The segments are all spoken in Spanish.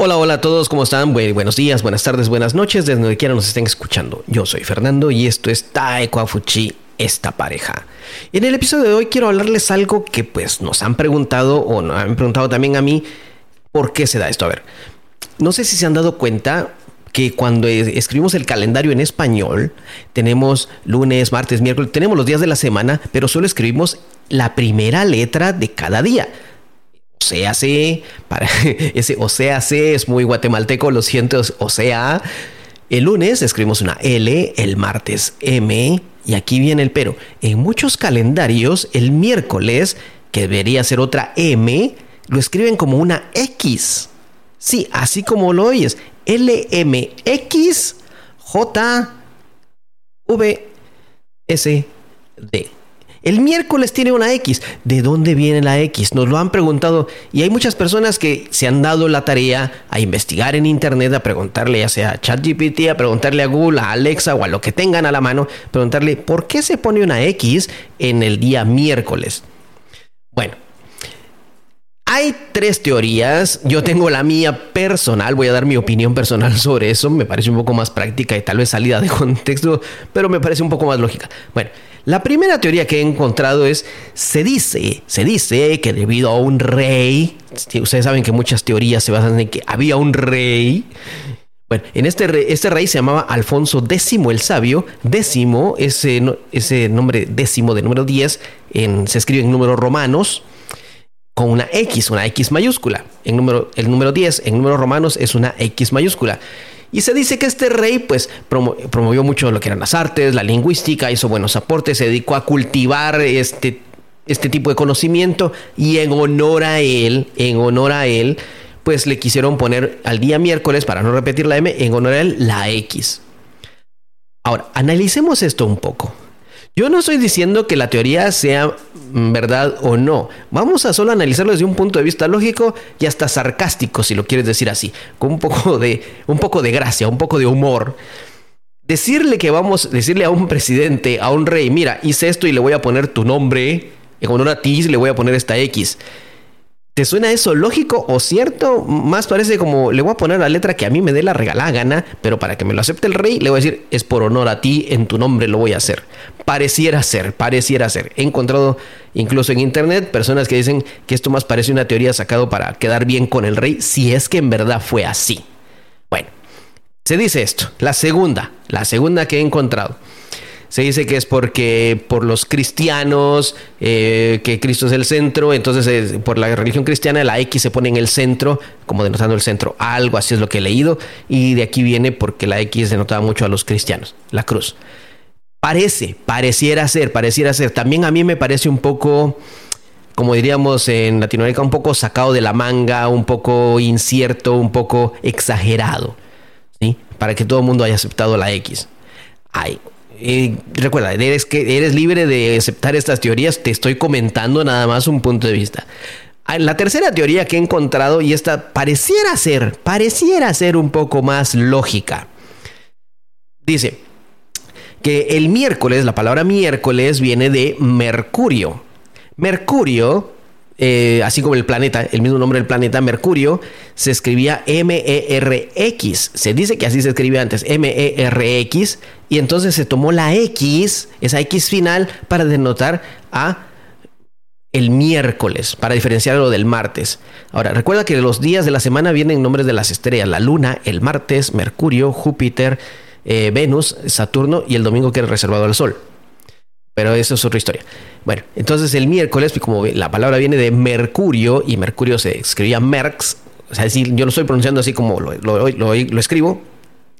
Hola, hola a todos, ¿cómo están? buenos días, buenas tardes, buenas noches, desde donde quiera nos estén escuchando. Yo soy Fernando y esto es Taeko Afuchi, esta pareja. Y en el episodio de hoy quiero hablarles algo que pues nos han preguntado o nos han preguntado también a mí, ¿por qué se da esto? A ver, no sé si se han dado cuenta que cuando escribimos el calendario en español, tenemos lunes, martes, miércoles, tenemos los días de la semana, pero solo escribimos la primera letra de cada día. Sea, C, para ese o sea, C es muy guatemalteco, lo siento, o sea, el lunes escribimos una L, el martes M, y aquí viene el pero. En muchos calendarios, el miércoles, que debería ser otra M, lo escriben como una X. Sí, así como lo oyes. L, M, X, J, V, S, D. El miércoles tiene una X. ¿De dónde viene la X? Nos lo han preguntado y hay muchas personas que se han dado la tarea a investigar en internet, a preguntarle ya sea a ChatGPT, a preguntarle a Google, a Alexa o a lo que tengan a la mano, preguntarle por qué se pone una X en el día miércoles. Bueno, hay tres teorías, yo tengo la mía personal, voy a dar mi opinión personal sobre eso, me parece un poco más práctica y tal vez salida de contexto, pero me parece un poco más lógica. Bueno, la primera teoría que he encontrado es, se dice, se dice que debido a un rey, ustedes saben que muchas teorías se basan en que había un rey, bueno, en este rey, este rey se llamaba Alfonso X el Sabio. Décimo, ese, ese nombre décimo de número 10, se escribe en números romanos con una X, una X mayúscula. En número, el número 10 en números romanos es una X mayúscula. Y se dice que este rey pues promovió mucho lo que eran las artes, la lingüística, hizo buenos aportes, se dedicó a cultivar este, este tipo de conocimiento y en honor a él, en honor a él, pues le quisieron poner al día miércoles, para no repetir la M, en honor a él la X. Ahora, analicemos esto un poco. Yo no estoy diciendo que la teoría sea verdad o no. Vamos a solo analizarlo desde un punto de vista lógico y hasta sarcástico, si lo quieres decir así, con un poco de, un poco de gracia, un poco de humor. Decirle que vamos, decirle a un presidente, a un rey, mira, hice esto y le voy a poner tu nombre, en honor a ti le voy a poner esta X. ¿Te suena eso lógico o cierto? Más parece como le voy a poner la letra que a mí me dé la regalada gana, pero para que me lo acepte el rey, le voy a decir, es por honor a ti, en tu nombre lo voy a hacer. Pareciera ser, pareciera ser. He encontrado incluso en internet personas que dicen que esto más parece una teoría sacado para quedar bien con el rey, si es que en verdad fue así. Bueno, se dice esto. La segunda, la segunda que he encontrado se dice que es porque por los cristianos, eh, que Cristo es el centro, entonces por la religión cristiana la X se pone en el centro, como denotando el centro, algo así es lo que he leído, y de aquí viene porque la X denotaba mucho a los cristianos, la cruz. Parece, pareciera ser, pareciera ser. También a mí me parece un poco, como diríamos en Latinoamérica, un poco sacado de la manga, un poco incierto, un poco exagerado, ¿sí? Para que todo el mundo haya aceptado la X. Ay, recuerda, eres, que eres libre de aceptar estas teorías, te estoy comentando nada más un punto de vista. Ah, la tercera teoría que he encontrado, y esta pareciera ser, pareciera ser un poco más lógica, dice que el miércoles, la palabra miércoles viene de Mercurio. Mercurio eh, así como el planeta, el mismo nombre del planeta, Mercurio, se escribía M-E-R-X. Se dice que así se escribía antes, M-E-R-X, y entonces se tomó la X, esa X final, para denotar a el miércoles, para diferenciarlo del martes. Ahora, recuerda que los días de la semana vienen nombres de las estrellas, la luna, el martes, Mercurio, Júpiter, eh, Venus, Saturno y el domingo que es reservado al Sol. Pero eso es otra historia. Bueno, entonces el miércoles, como la palabra viene de Mercurio y Mercurio se escribía Merx, o sea, decir, yo lo estoy pronunciando así como lo, escribo,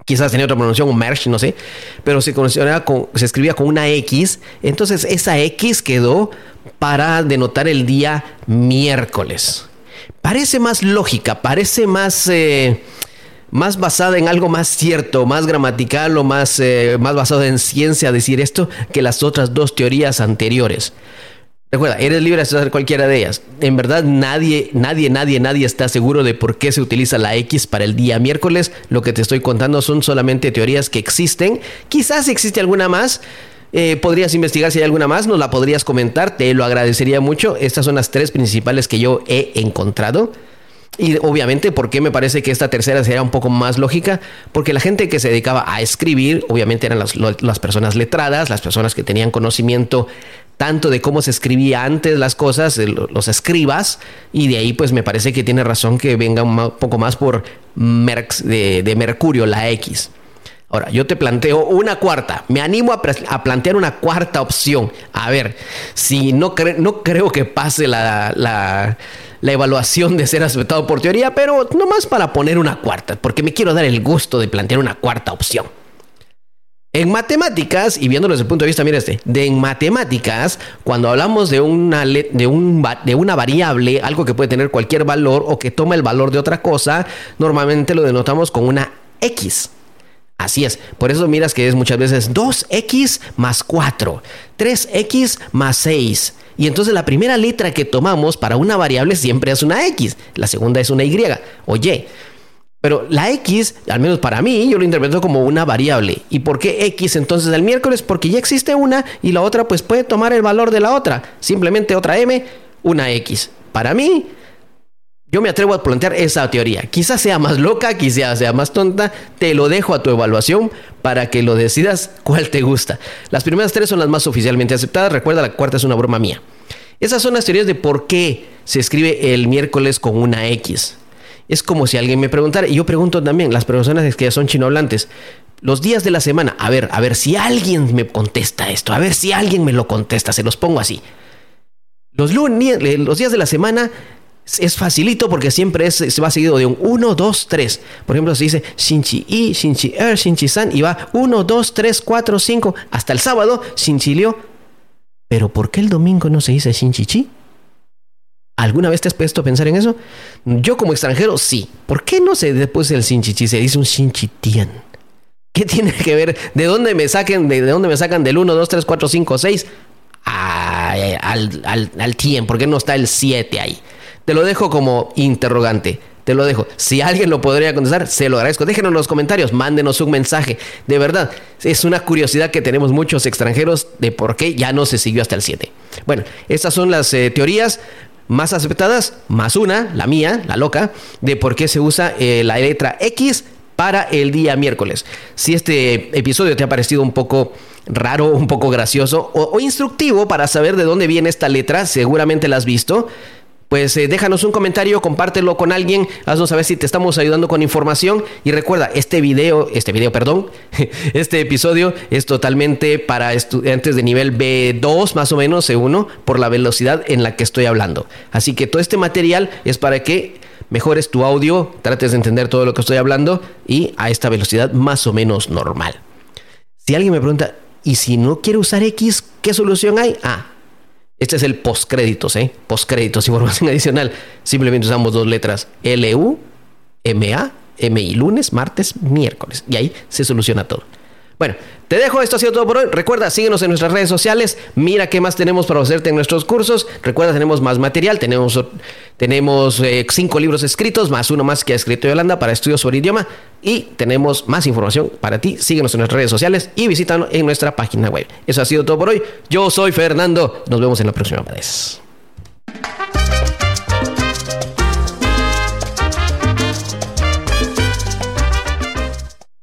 quizás tenía otra pronunciación, un merch, no sé, pero se, se escribía con una X, entonces esa X quedó para denotar el día miércoles. Parece más lógica, parece más... Eh, más basada en algo más cierto, más gramatical o más, eh, más basado en ciencia decir esto que las otras dos teorías anteriores. Recuerda, eres libre de hacer cualquiera de ellas. En verdad, nadie, nadie, nadie, nadie está seguro de por qué se utiliza la X para el día miércoles. Lo que te estoy contando son solamente teorías que existen. Quizás existe alguna más. Eh, podrías investigar si hay alguna más, nos la podrías comentar, te lo agradecería mucho. Estas son las tres principales que yo he encontrado. Y obviamente, ¿por qué me parece que esta tercera sería un poco más lógica? Porque la gente que se dedicaba a escribir, obviamente eran las, las personas letradas, las personas que tenían conocimiento tanto de cómo se escribía antes las cosas, los escribas, y de ahí pues me parece que tiene razón que venga un poco más por Merx de, de Mercurio, la X. Ahora, yo te planteo una cuarta. Me animo a, plantear una cuarta opción. A ver, si no, no creo que pase la, evaluación de ser aceptado por teoría, pero nomás para poner una cuarta, porque me quiero dar el gusto de plantear una cuarta opción. En matemáticas, y viéndolo desde el punto de vista, mira este, de en matemáticas, cuando hablamos de una, de, un, de una variable, algo que puede tener cualquier valor o que toma el valor de otra cosa, normalmente lo denotamos con una X. Así es, por eso miras que es muchas veces 2x más 4, 3x más 6. Y entonces la primera letra que tomamos para una variable siempre es una x, la segunda es una y o y. Pero la x, al menos para mí, yo lo interpreto como una variable. ¿Y por qué x entonces el miércoles? Porque ya existe una y la otra pues puede tomar el valor de la otra. Simplemente otra m, una x. Para mí, yo me atrevo a plantear esa teoría. Quizás sea más loca, quizás sea más tonta. Te lo dejo a tu evaluación para que lo decidas cuál te gusta. Las primeras tres son las más oficialmente aceptadas. Recuerda, la cuarta es una broma mía. Esas son las teorías de por qué se escribe el miércoles con una X. Es como si alguien me preguntara, y yo pregunto también, las personas que ya son chinohablantes, los días de la semana, a ver, a ver si alguien me contesta esto, a ver si alguien me lo contesta, se los pongo así. Los, lunes, los días de la semana es facilito porque siempre es, se va seguido de un 1, 2, 3. Por ejemplo, se dice Shinchi I, Shinchi Er, Shinchi San y va 1, 2, 3, 4, 5 hasta el sábado Shinchi Liu. Pero ¿por qué el domingo no se dice Shinchi Chi? ¿Alguna vez te has puesto a pensar en eso? Yo como extranjero sí. ¿Por qué no se después el Shinchi Chi se dice un Shinchi Tian? ¿Qué tiene que ver? ¿De dónde me saquen? ¿De dónde me sacan del 1, 2, 3, 4, 5, 6? al, al, al Tien. ¿Por qué no está el 7 ahí? Te lo dejo como interrogante. Te lo dejo. Si alguien lo podría contestar, se lo agradezco. Déjenos en los comentarios, mándenos un mensaje. De verdad, es una curiosidad que tenemos muchos extranjeros de por qué ya no se siguió hasta el 7. Bueno, estas son las eh, teorías más aceptadas, más una, la mía, la loca, de por qué se usa eh, la letra X para el día miércoles. Si este episodio te ha parecido un poco raro, un poco gracioso o, o instructivo para saber de dónde viene esta letra, seguramente la has visto pues eh, déjanos un comentario, compártelo con alguien, haznos saber si te estamos ayudando con información y recuerda, este video, este video, perdón, este episodio es totalmente para estudiantes de nivel B2 más o menos, C1, por la velocidad en la que estoy hablando. Así que todo este material es para que mejores tu audio, trates de entender todo lo que estoy hablando y a esta velocidad más o menos normal. Si alguien me pregunta, ¿y si no quiero usar X, qué solución hay? Ah, este es el postcréditos, ¿eh? Postcréditos, información adicional. Simplemente usamos dos letras. L-U, M-A, M-I, lunes, martes, miércoles. Y ahí se soluciona todo. Bueno, te dejo, esto ha sido todo por hoy. Recuerda, síguenos en nuestras redes sociales. Mira qué más tenemos para hacerte en nuestros cursos. Recuerda, tenemos más material. Tenemos, tenemos eh, cinco libros escritos, más uno más que ha escrito Yolanda para estudios sobre idioma. Y tenemos más información para ti. Síguenos en nuestras redes sociales y visítanos en nuestra página web. Eso ha sido todo por hoy. Yo soy Fernando. Nos vemos en la próxima vez.